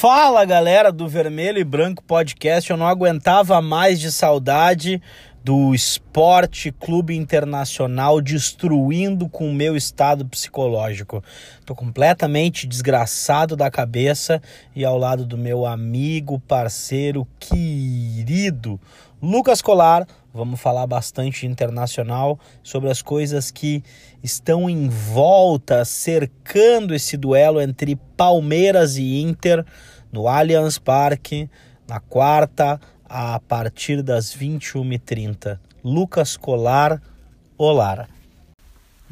Fala galera do Vermelho e Branco Podcast, eu não aguentava mais de saudade do Esporte Clube Internacional destruindo com o meu estado psicológico. Tô completamente desgraçado da cabeça e ao lado do meu amigo, parceiro, querido Lucas Colar, vamos falar bastante internacional sobre as coisas que estão em volta, cercando esse duelo entre Palmeiras e Inter no Allianz Parque, na quarta, a partir das 21h30. Lucas Colar, Olara.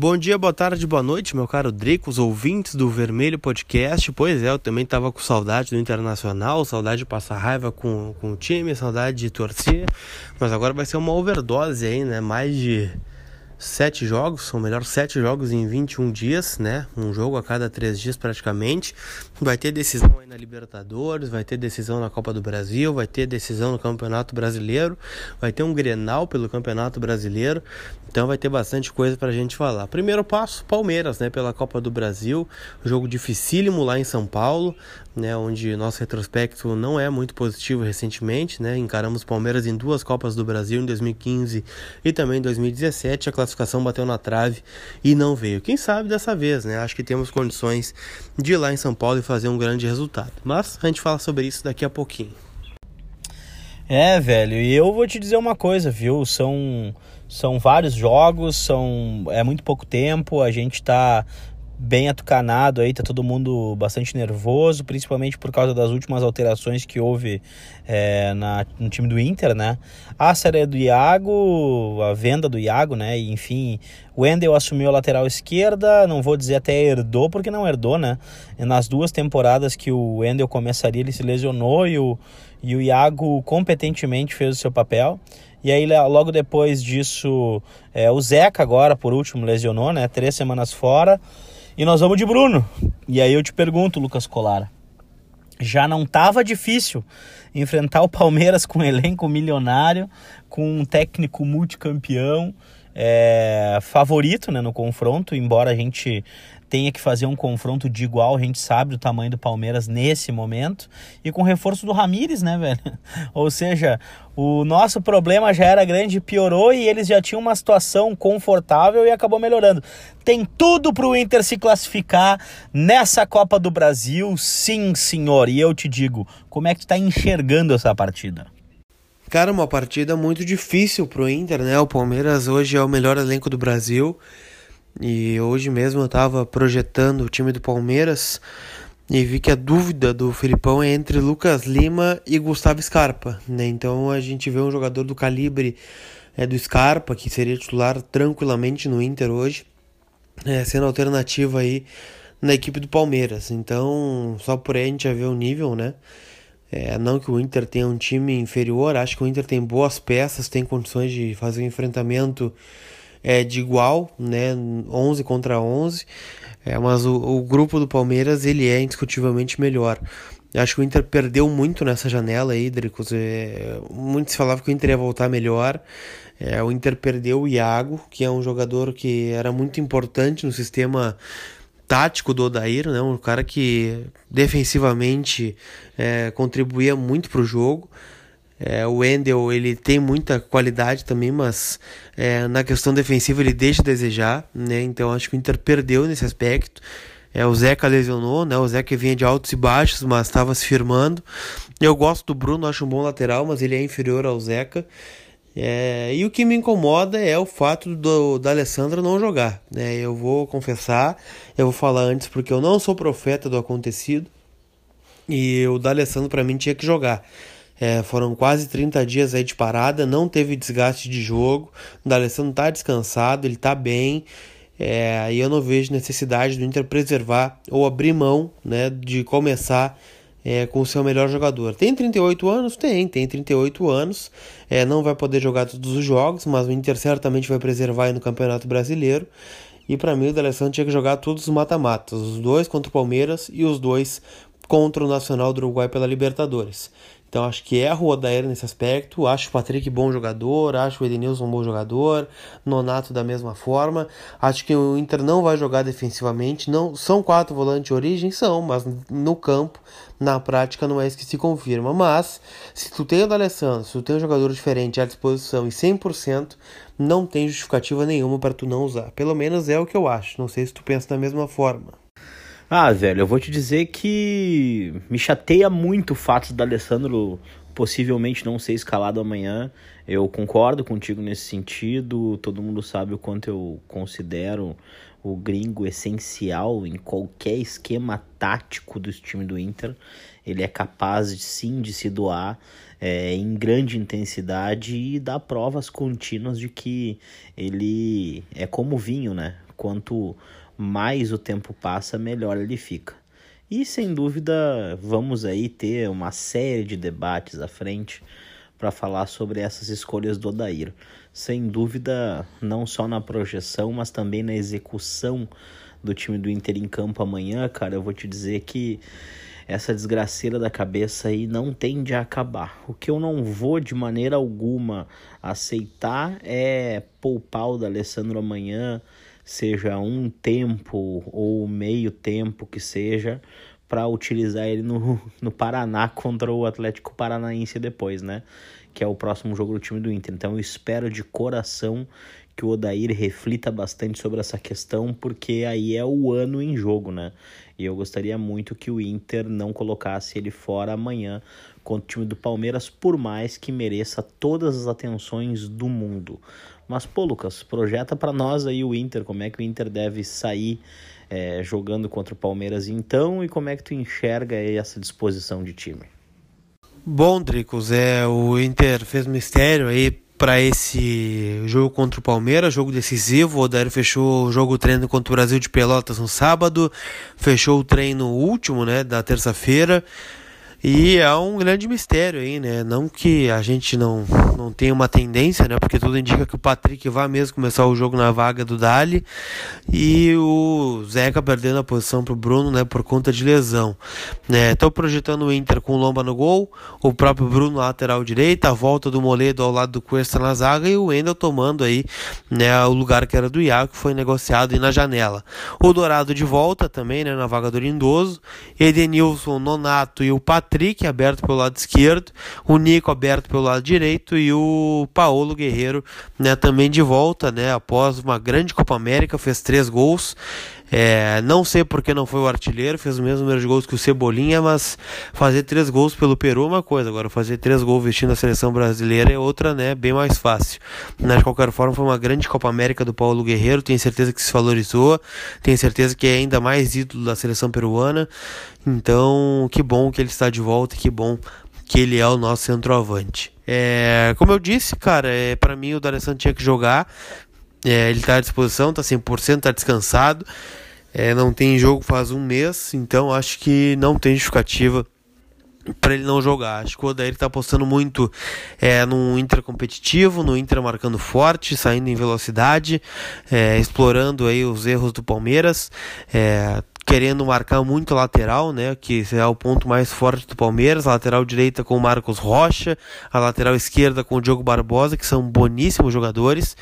Bom dia, boa tarde, boa noite, meu caro Drico, os ouvintes do Vermelho Podcast. Pois é, eu também tava com saudade do Internacional, saudade de passar raiva com, com o time, saudade de torcer, mas agora vai ser uma overdose aí, né? Mais de sete jogos, são melhor sete jogos em 21 dias, né? Um jogo a cada três dias praticamente. Vai ter decisão aí na Libertadores, vai ter decisão na Copa do Brasil, vai ter decisão no Campeonato Brasileiro, vai ter um Grenal pelo Campeonato Brasileiro. Então vai ter bastante coisa pra gente falar. Primeiro passo, Palmeiras, né, pela Copa do Brasil, jogo dificílimo lá em São Paulo, né, onde nosso retrospecto não é muito positivo recentemente, né? Encaramos Palmeiras em duas Copas do Brasil em 2015 e também em 2017, a classificação bateu na trave e não veio. Quem sabe dessa vez, né? Acho que temos condições de ir lá em São Paulo e fazer um grande resultado. Mas a gente fala sobre isso daqui a pouquinho. É, velho, e eu vou te dizer uma coisa, viu? São são vários jogos, são é muito pouco tempo, a gente tá bem atucanado aí, tá todo mundo bastante nervoso, principalmente por causa das últimas alterações que houve é, na, no time do Inter, né? A série do Iago, a venda do Iago, né? E, enfim, o Wendel assumiu a lateral esquerda, não vou dizer até herdou, porque não herdou, né? Nas duas temporadas que o Wendel começaria, ele se lesionou e o, e o Iago competentemente fez o seu papel. E aí, logo depois disso, é, o Zeca agora, por último, lesionou, né? Três semanas fora. E nós vamos de Bruno. E aí eu te pergunto, Lucas Colara. Já não estava difícil enfrentar o Palmeiras com um elenco milionário, com um técnico multicampeão, é, favorito né, no confronto, embora a gente tenha que fazer um confronto de igual, a gente sabe do tamanho do Palmeiras nesse momento, e com reforço do Ramires, né, velho? Ou seja, o nosso problema já era grande, piorou e eles já tinham uma situação confortável e acabou melhorando. Tem tudo para o Inter se classificar nessa Copa do Brasil, sim, senhor. E eu te digo, como é que tu está enxergando essa partida? Cara, uma partida muito difícil pro Inter, né? O Palmeiras hoje é o melhor elenco do Brasil. E hoje mesmo eu estava projetando o time do Palmeiras e vi que a dúvida do Filipão é entre Lucas Lima e Gustavo Scarpa, né? Então a gente vê um jogador do calibre é, do Scarpa, que seria titular tranquilamente no Inter hoje, é, sendo alternativa aí na equipe do Palmeiras. Então, só por aí a gente já vê o nível, né? É, não que o Inter tenha um time inferior, acho que o Inter tem boas peças, tem condições de fazer um enfrentamento é, de igual, né, 11 contra 11, é, mas o, o grupo do Palmeiras ele é indiscutivelmente melhor. Acho que o Inter perdeu muito nessa janela aí, Dricos. É, muito se falava que o Inter ia voltar melhor. É, o Inter perdeu o Iago, que é um jogador que era muito importante no sistema tático do Odair, né? um cara que defensivamente é, contribuía muito para o jogo. É, o Wendel ele tem muita qualidade também, mas é, na questão defensiva ele deixa a desejar, né? Então acho que o Inter perdeu nesse aspecto. É, o Zeca lesionou, né? O Zeca vinha de altos e baixos, mas estava se firmando. Eu gosto do Bruno, acho um bom lateral, mas ele é inferior ao Zeca. É, e o que me incomoda é o fato do, da Alessandra não jogar. Né? Eu vou confessar, eu vou falar antes porque eu não sou profeta do acontecido. E o D'Alessandro para mim tinha que jogar. É, foram quase 30 dias aí de parada, não teve desgaste de jogo. O D'Alessandro tá descansado, ele tá bem. É, e eu não vejo necessidade do Inter preservar ou abrir mão né, de começar é, com o seu melhor jogador. Tem 38 anos? Tem, tem 38 anos. É, não vai poder jogar todos os jogos, mas o Inter certamente vai preservar no Campeonato Brasileiro. E para mim o D'Alessandro tinha que jogar todos os mata-matas, os dois contra o Palmeiras e os dois contra o Nacional do Uruguai pela Libertadores. Então acho que erro o Odair nesse aspecto. Acho o Patrick bom jogador, acho o Edenilson bom jogador, Nonato da mesma forma. Acho que o Inter não vai jogar defensivamente. Não são quatro volantes de origem, são, mas no campo, na prática, não é isso que se confirma. Mas se tu tem o D'Alessandro, se tu tem um jogador diferente à disposição e 100%, não tem justificativa nenhuma para tu não usar. Pelo menos é o que eu acho. Não sei se tu pensa da mesma forma. Ah, velho, eu vou te dizer que me chateia muito o fato da Alessandro possivelmente não ser escalado amanhã. Eu concordo contigo nesse sentido. Todo mundo sabe o quanto eu considero o gringo essencial em qualquer esquema tático do time do Inter. Ele é capaz sim de se doar é, em grande intensidade e dar provas contínuas de que ele é como vinho, né? Quanto mais o tempo passa, melhor ele fica. E sem dúvida, vamos aí ter uma série de debates à frente para falar sobre essas escolhas do Odair. Sem dúvida, não só na projeção, mas também na execução do time do Inter em campo amanhã, cara, eu vou te dizer que essa desgraceira da cabeça aí não tende a acabar. O que eu não vou de maneira alguma aceitar é poupar o da Alessandro amanhã seja um tempo ou meio tempo que seja, para utilizar ele no, no Paraná contra o Atlético Paranaense depois, né? Que é o próximo jogo do time do Inter. Então eu espero de coração que o Odair reflita bastante sobre essa questão, porque aí é o ano em jogo, né? E eu gostaria muito que o Inter não colocasse ele fora amanhã contra o time do Palmeiras, por mais que mereça todas as atenções do mundo. Mas, pô, Lucas, projeta para nós aí o Inter, como é que o Inter deve sair é, jogando contra o Palmeiras então e como é que tu enxerga essa disposição de time? Bom, Dricos, é, o Inter fez mistério aí para esse jogo contra o Palmeiras, jogo decisivo. O Odair fechou o jogo treino contra o Brasil de Pelotas no sábado, fechou o treino último, né, da terça-feira. E é um grande mistério aí, né? Não que a gente não, não tenha uma tendência, né? Porque tudo indica que o Patrick vai mesmo começar o jogo na vaga do Dali. E o Zeca perdendo a posição pro Bruno, né? Por conta de lesão. Né? Tô projetando o Inter com o Lomba no gol, o próprio Bruno lateral direita, a volta do Moledo ao lado do Cuesta na zaga e o Wendel tomando aí, né? O lugar que era do Iago, que foi negociado aí na janela. O Dourado de volta também, né? Na vaga do Lindoso. Edenilson, Nonato e o Patrick Patrick aberto pelo lado esquerdo, o Nico aberto pelo lado direito e o Paulo Guerreiro né, também de volta, né, após uma grande Copa América, fez três gols. É, não sei porque não foi o artilheiro, fez o mesmo número de gols que o Cebolinha, mas fazer três gols pelo Peru é uma coisa, agora fazer três gols vestindo a seleção brasileira é outra, né? Bem mais fácil. Mas de qualquer forma, foi uma grande Copa América do Paulo Guerreiro, tenho certeza que se valorizou, tenho certeza que é ainda mais ídolo da seleção peruana. Então, que bom que ele está de volta, que bom que ele é o nosso centroavante. É, como eu disse, cara, é, para mim o D'Alessandro tinha que jogar. É, ele está à disposição, está 100%, está descansado. É, não tem jogo faz um mês, então acho que não tem justificativa para ele não jogar. Acho que o Odair está apostando muito é, no Inter competitivo, no Inter marcando forte, saindo em velocidade, é, explorando aí os erros do Palmeiras. É, querendo marcar muito lateral, né, que é o ponto mais forte do Palmeiras, a lateral direita com o Marcos Rocha, a lateral esquerda com o Diogo Barbosa, que são boníssimos jogadores.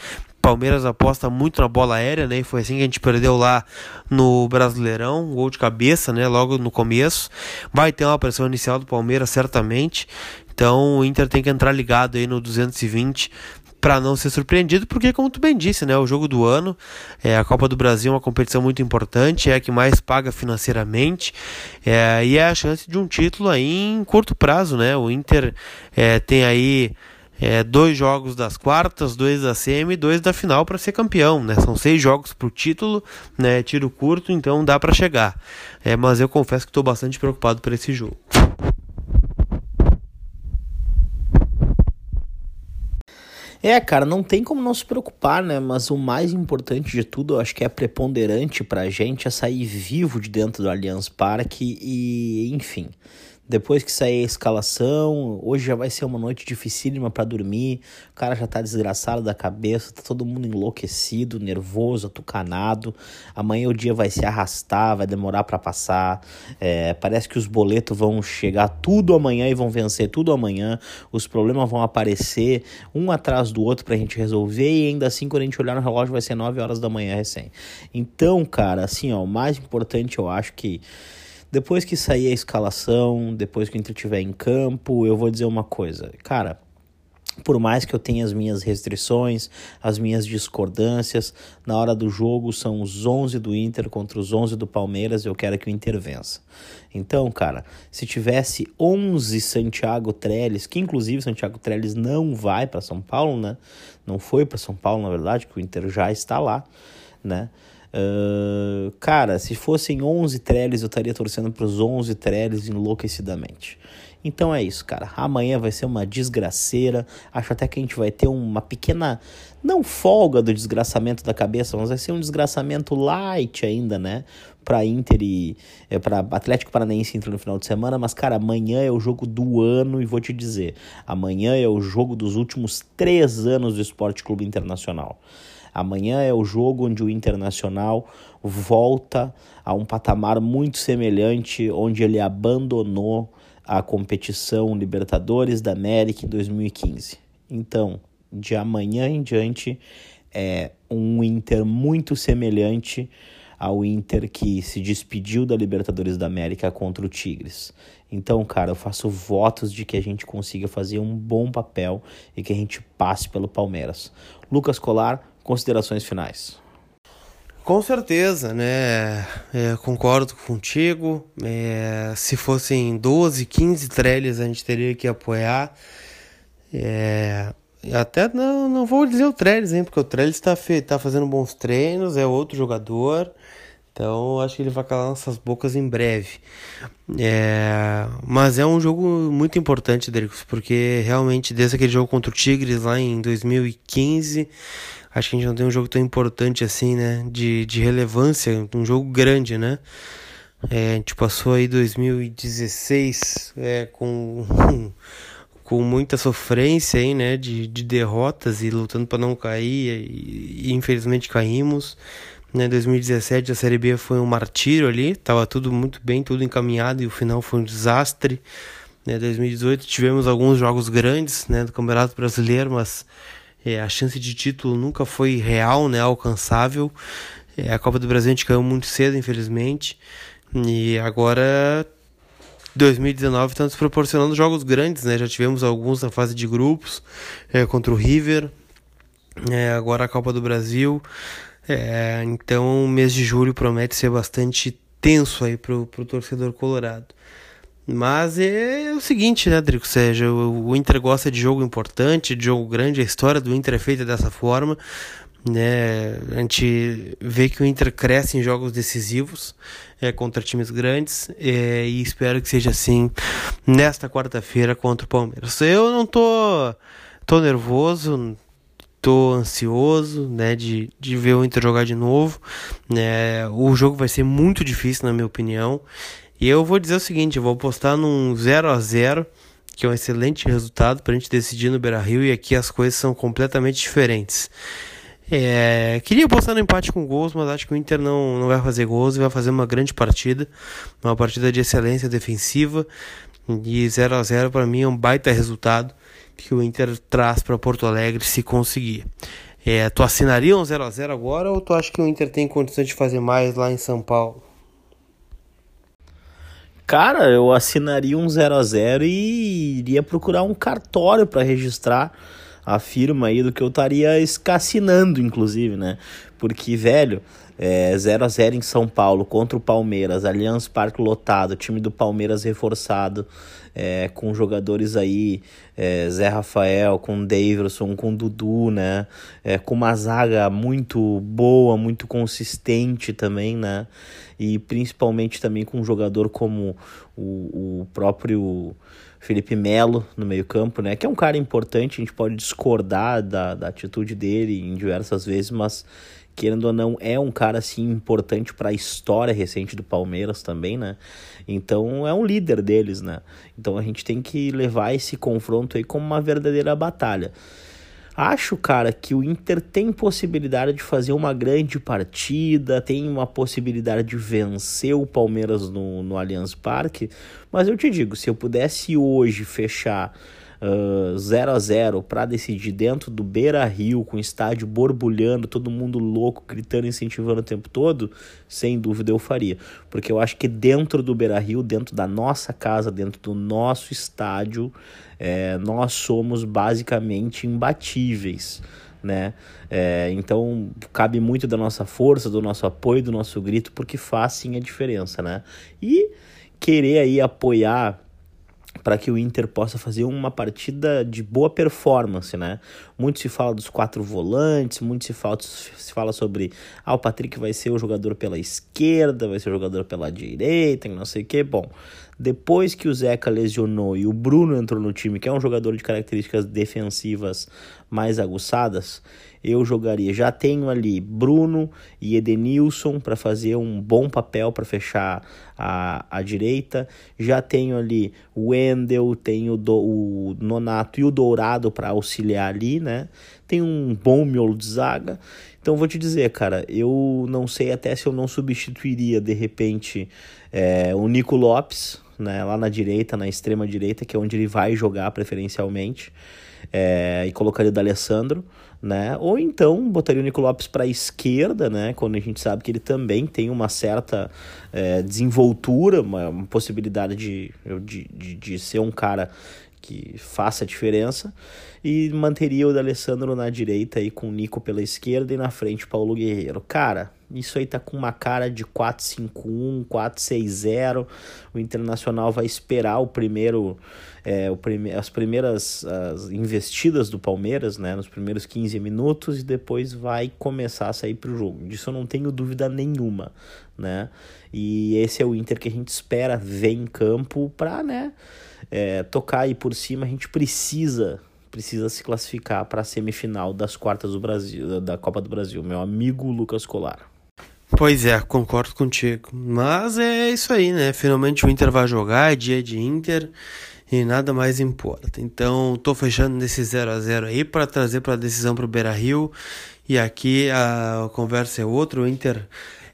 Palmeiras aposta muito na bola aérea, né? E foi assim que a gente perdeu lá no Brasileirão, gol de cabeça, né? Logo no começo. Vai ter uma pressão inicial do Palmeiras, certamente. Então o Inter tem que entrar ligado aí no 220 para não ser surpreendido, porque como tu bem disse, né, o jogo do ano, é, a Copa do Brasil é uma competição muito importante, é a que mais paga financeiramente, é, e é a chance de um título aí em curto prazo, né? O Inter é, tem aí é, dois jogos das quartas, dois da semi e dois da final para ser campeão, né? São seis jogos pro título, né? Tiro curto, então dá para chegar. É, mas eu confesso que estou bastante preocupado por esse jogo. É, cara, não tem como não se preocupar, né? Mas o mais importante de tudo, eu acho que é preponderante pra gente, é sair vivo de dentro do Allianz Parque e, enfim depois que sair a escalação, hoje já vai ser uma noite dificílima para dormir. O cara já tá desgraçado da cabeça, tá todo mundo enlouquecido, nervoso, atucanado. Amanhã o dia vai se arrastar, vai demorar para passar. É, parece que os boletos vão chegar tudo amanhã e vão vencer tudo amanhã. Os problemas vão aparecer um atrás do outro pra gente resolver e ainda assim quando a gente olhar no relógio vai ser 9 horas da manhã recém. Então, cara, assim, ó, o mais importante eu acho que depois que sair a escalação, depois que o Inter estiver em campo, eu vou dizer uma coisa. Cara, por mais que eu tenha as minhas restrições, as minhas discordâncias, na hora do jogo são os 11 do Inter contra os 11 do Palmeiras, eu quero que o Inter vença. Então, cara, se tivesse 11 Santiago Trellis, que inclusive Santiago Trellis não vai para São Paulo, né? Não foi para São Paulo, na verdade, que o Inter já está lá, né? Uh, cara, se fossem 11 Trellis, eu estaria torcendo para os 11 Trellis enlouquecidamente. Então é isso, cara. Amanhã vai ser uma desgraceira. Acho até que a gente vai ter uma pequena. Não folga do desgraçamento da cabeça, mas vai ser um desgraçamento light ainda, né? Pra Inter e. É, pra Atlético Paranaense entra no final de semana. Mas, cara, amanhã é o jogo do ano e vou te dizer: amanhã é o jogo dos últimos três anos do Esporte Clube Internacional. Amanhã é o jogo onde o Internacional volta a um patamar muito semelhante, onde ele abandonou a competição Libertadores da América em 2015. Então, de amanhã em diante, é um Inter muito semelhante ao Inter que se despediu da Libertadores da América contra o Tigres. Então, cara, eu faço votos de que a gente consiga fazer um bom papel e que a gente passe pelo Palmeiras. Lucas Colar, considerações finais. Com certeza, né? É, concordo contigo. É, se fossem 12, 15 trailers, a gente teria que apoiar. É, até não, não vou dizer o Trellis, hein? Porque o Trellis está tá fazendo bons treinos, é outro jogador. Então acho que ele vai calar nossas bocas em breve. É, mas é um jogo muito importante, Dricos, porque realmente desde aquele jogo contra o Tigres lá em 2015 acho que a gente não tem um jogo tão importante assim, né? De, de relevância, um jogo grande, né? É, a gente passou aí 2016 é, com, com muita sofrência aí, né? De, de derrotas e lutando para não cair e, e, infelizmente caímos. Né, 2017 a Série B foi um martírio ali, tava tudo muito bem, tudo encaminhado e o final foi um desastre. Né, 2018 tivemos alguns jogos grandes né, do Campeonato Brasileiro, mas é, a chance de título nunca foi real, né, alcançável. É, a Copa do Brasil a gente caiu muito cedo, infelizmente. E agora 2019 está nos proporcionando jogos grandes, né? Já tivemos alguns na fase de grupos é, contra o River, é, agora a Copa do Brasil. É, então o mês de julho promete ser bastante tenso aí pro, pro torcedor colorado. Mas é o seguinte, né, Drico? Seja, o Inter gosta de jogo importante, de jogo grande, a história do Inter é feita dessa forma. Né? A gente vê que o Inter cresce em jogos decisivos é, contra times grandes é, e espero que seja assim nesta quarta-feira contra o Palmeiras. Eu não tô, tô nervoso, tô ansioso né, de, de ver o Inter jogar de novo. Né? O jogo vai ser muito difícil, na minha opinião. E eu vou dizer o seguinte, eu vou apostar num 0 a 0 que é um excelente resultado para a gente decidir no Beira-Rio e aqui as coisas são completamente diferentes. É, queria apostar no empate com gols, mas acho que o Inter não, não vai fazer gols e vai fazer uma grande partida, uma partida de excelência defensiva. E 0 a 0 para mim é um baita resultado que o Inter traz para Porto Alegre se conseguir. É, tu assinaria um 0 a 0 agora ou tu acha que o Inter tem condições de fazer mais lá em São Paulo? Cara, eu assinaria um 0 a 0 e iria procurar um cartório para registrar a firma aí do que eu estaria escassinando, inclusive, né? Porque, velho, é 0 a 0 em São Paulo contra o Palmeiras, Allianz Parque lotado, time do Palmeiras reforçado, é, com jogadores aí, é, Zé Rafael, com Davidson, com Dudu, né? É, com uma zaga muito boa, muito consistente também, né? E principalmente também com um jogador como o, o próprio Felipe Melo no meio-campo, né? Que é um cara importante, a gente pode discordar da, da atitude dele em diversas vezes, mas querendo ou não, é um cara assim importante para a história recente do Palmeiras também, né? Então é um líder deles, né? Então a gente tem que levar esse confronto aí como uma verdadeira batalha. Acho, cara, que o Inter tem possibilidade de fazer uma grande partida, tem uma possibilidade de vencer o Palmeiras no, no Allianz Parque, mas eu te digo, se eu pudesse hoje fechar 0 a 0 para decidir dentro do Beira Rio, com o estádio borbulhando, todo mundo louco, gritando, incentivando o tempo todo, sem dúvida eu faria. Porque eu acho que dentro do Beira Rio, dentro da nossa casa, dentro do nosso estádio, é, nós somos basicamente imbatíveis. Né? É, então cabe muito da nossa força, do nosso apoio, do nosso grito, porque faz sim a diferença, né? E querer aí apoiar para que o Inter possa fazer uma partida de boa performance, né? Muito se fala dos quatro volantes, muito se fala, se fala sobre ah, o Patrick vai ser o jogador pela esquerda, vai ser o jogador pela direita, não sei o que. Bom, depois que o Zeca lesionou e o Bruno entrou no time, que é um jogador de características defensivas mais aguçadas, eu jogaria. Já tenho ali Bruno e Edenilson para fazer um bom papel para fechar a, a direita. Já tenho ali o Wendel, tenho do, o Nonato e o Dourado para auxiliar ali, né? Tem um bom miolo de zaga. Então vou te dizer, cara, eu não sei até se eu não substituiria de repente é, o Nico Lopes, né, lá na direita, na extrema direita, que é onde ele vai jogar preferencialmente, é, e colocaria o D'Alessandro, né, ou então botaria o Nico Lopes para a esquerda, né, quando a gente sabe que ele também tem uma certa é, desenvoltura, uma, uma possibilidade de, de, de, de ser um cara que faça a diferença e manteria o D'Alessandro na direita aí com o Nico pela esquerda e na frente Paulo Guerreiro. Cara, isso aí tá com uma cara de 4-5-1, 4-6-0. O Internacional vai esperar o primeiro, é, o prime as primeiras as investidas do Palmeiras, né, nos primeiros 15 minutos e depois vai começar a sair pro jogo. Disso eu não tenho dúvida nenhuma, né? E esse é o Inter que a gente espera ver em campo para, né, é, tocar aí por cima. A gente precisa precisa se classificar para a semifinal das quartas do Brasil, da Copa do Brasil, meu amigo Lucas Colar. Pois é, concordo contigo. Mas é isso aí, né? Finalmente o Inter vai jogar, é dia de Inter e nada mais importa. Então, tô fechando nesse 0 a 0 aí para trazer para a decisão pro Beira-Rio. E aqui a conversa é outra, o Inter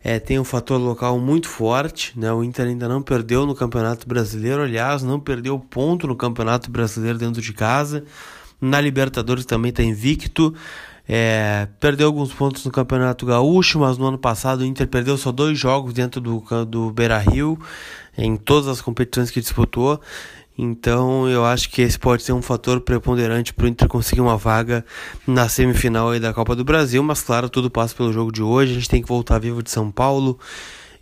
é, tem um fator local muito forte, né? O Inter ainda não perdeu no Campeonato Brasileiro, aliás, não perdeu ponto no Campeonato Brasileiro dentro de casa. Na Libertadores também está invicto. É, perdeu alguns pontos no Campeonato Gaúcho, mas no ano passado o Inter perdeu só dois jogos dentro do, do Beira Rio, em todas as competições que disputou. Então eu acho que esse pode ser um fator preponderante para o Inter conseguir uma vaga na semifinal da Copa do Brasil, mas claro, tudo passa pelo jogo de hoje. A gente tem que voltar vivo de São Paulo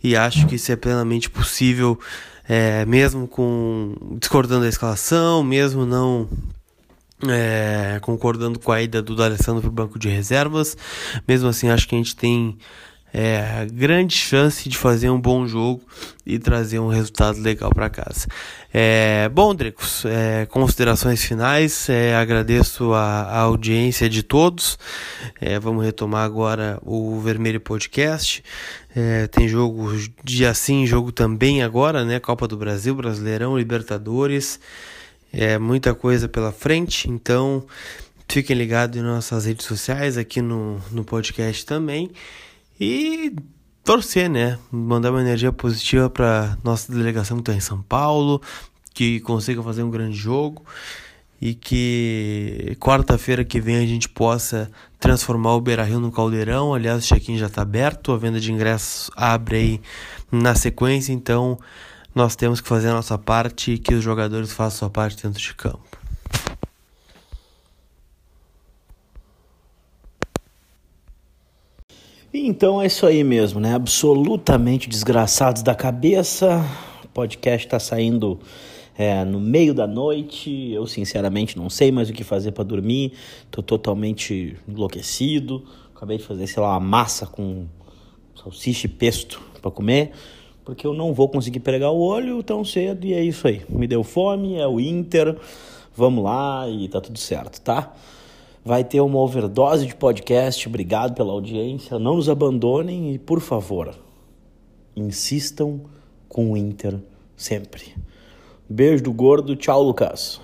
e acho que isso é plenamente possível, é, mesmo com discordando da escalação, mesmo não é, concordando com a ida do D'Alessandro para o banco de reservas. Mesmo assim, acho que a gente tem é, grande chance de fazer um bom jogo e trazer um resultado legal para casa. É, bom, Dricos, é, considerações finais. É, agradeço a, a, audiência de todos. É, vamos retomar agora o Vermelho Podcast. É, tem jogo dia sim, jogo também agora, né? Copa do Brasil, Brasileirão, Libertadores. É muita coisa pela frente, então fiquem ligados em nossas redes sociais, aqui no, no podcast também. E torcer, né? Mandar uma energia positiva para nossa delegação que está em São Paulo, que consiga fazer um grande jogo e que quarta-feira que vem a gente possa transformar o Beira Rio no caldeirão. Aliás, o check-in já está aberto, a venda de ingressos abre aí na sequência, então nós temos que fazer a nossa parte e que os jogadores façam a sua parte dentro de campo. Então é isso aí mesmo, né? Absolutamente desgraçados da cabeça. O podcast está saindo é, no meio da noite. Eu sinceramente não sei mais o que fazer para dormir. Tô totalmente enlouquecido. Acabei de fazer, sei lá, uma massa com salsicha e pesto para comer porque eu não vou conseguir pregar o olho tão cedo e é isso aí. Me deu fome, é o Inter, vamos lá e tá tudo certo, tá? Vai ter uma overdose de podcast. Obrigado pela audiência. Não nos abandonem e, por favor, insistam com o Inter sempre. Beijo do gordo. Tchau, Lucas.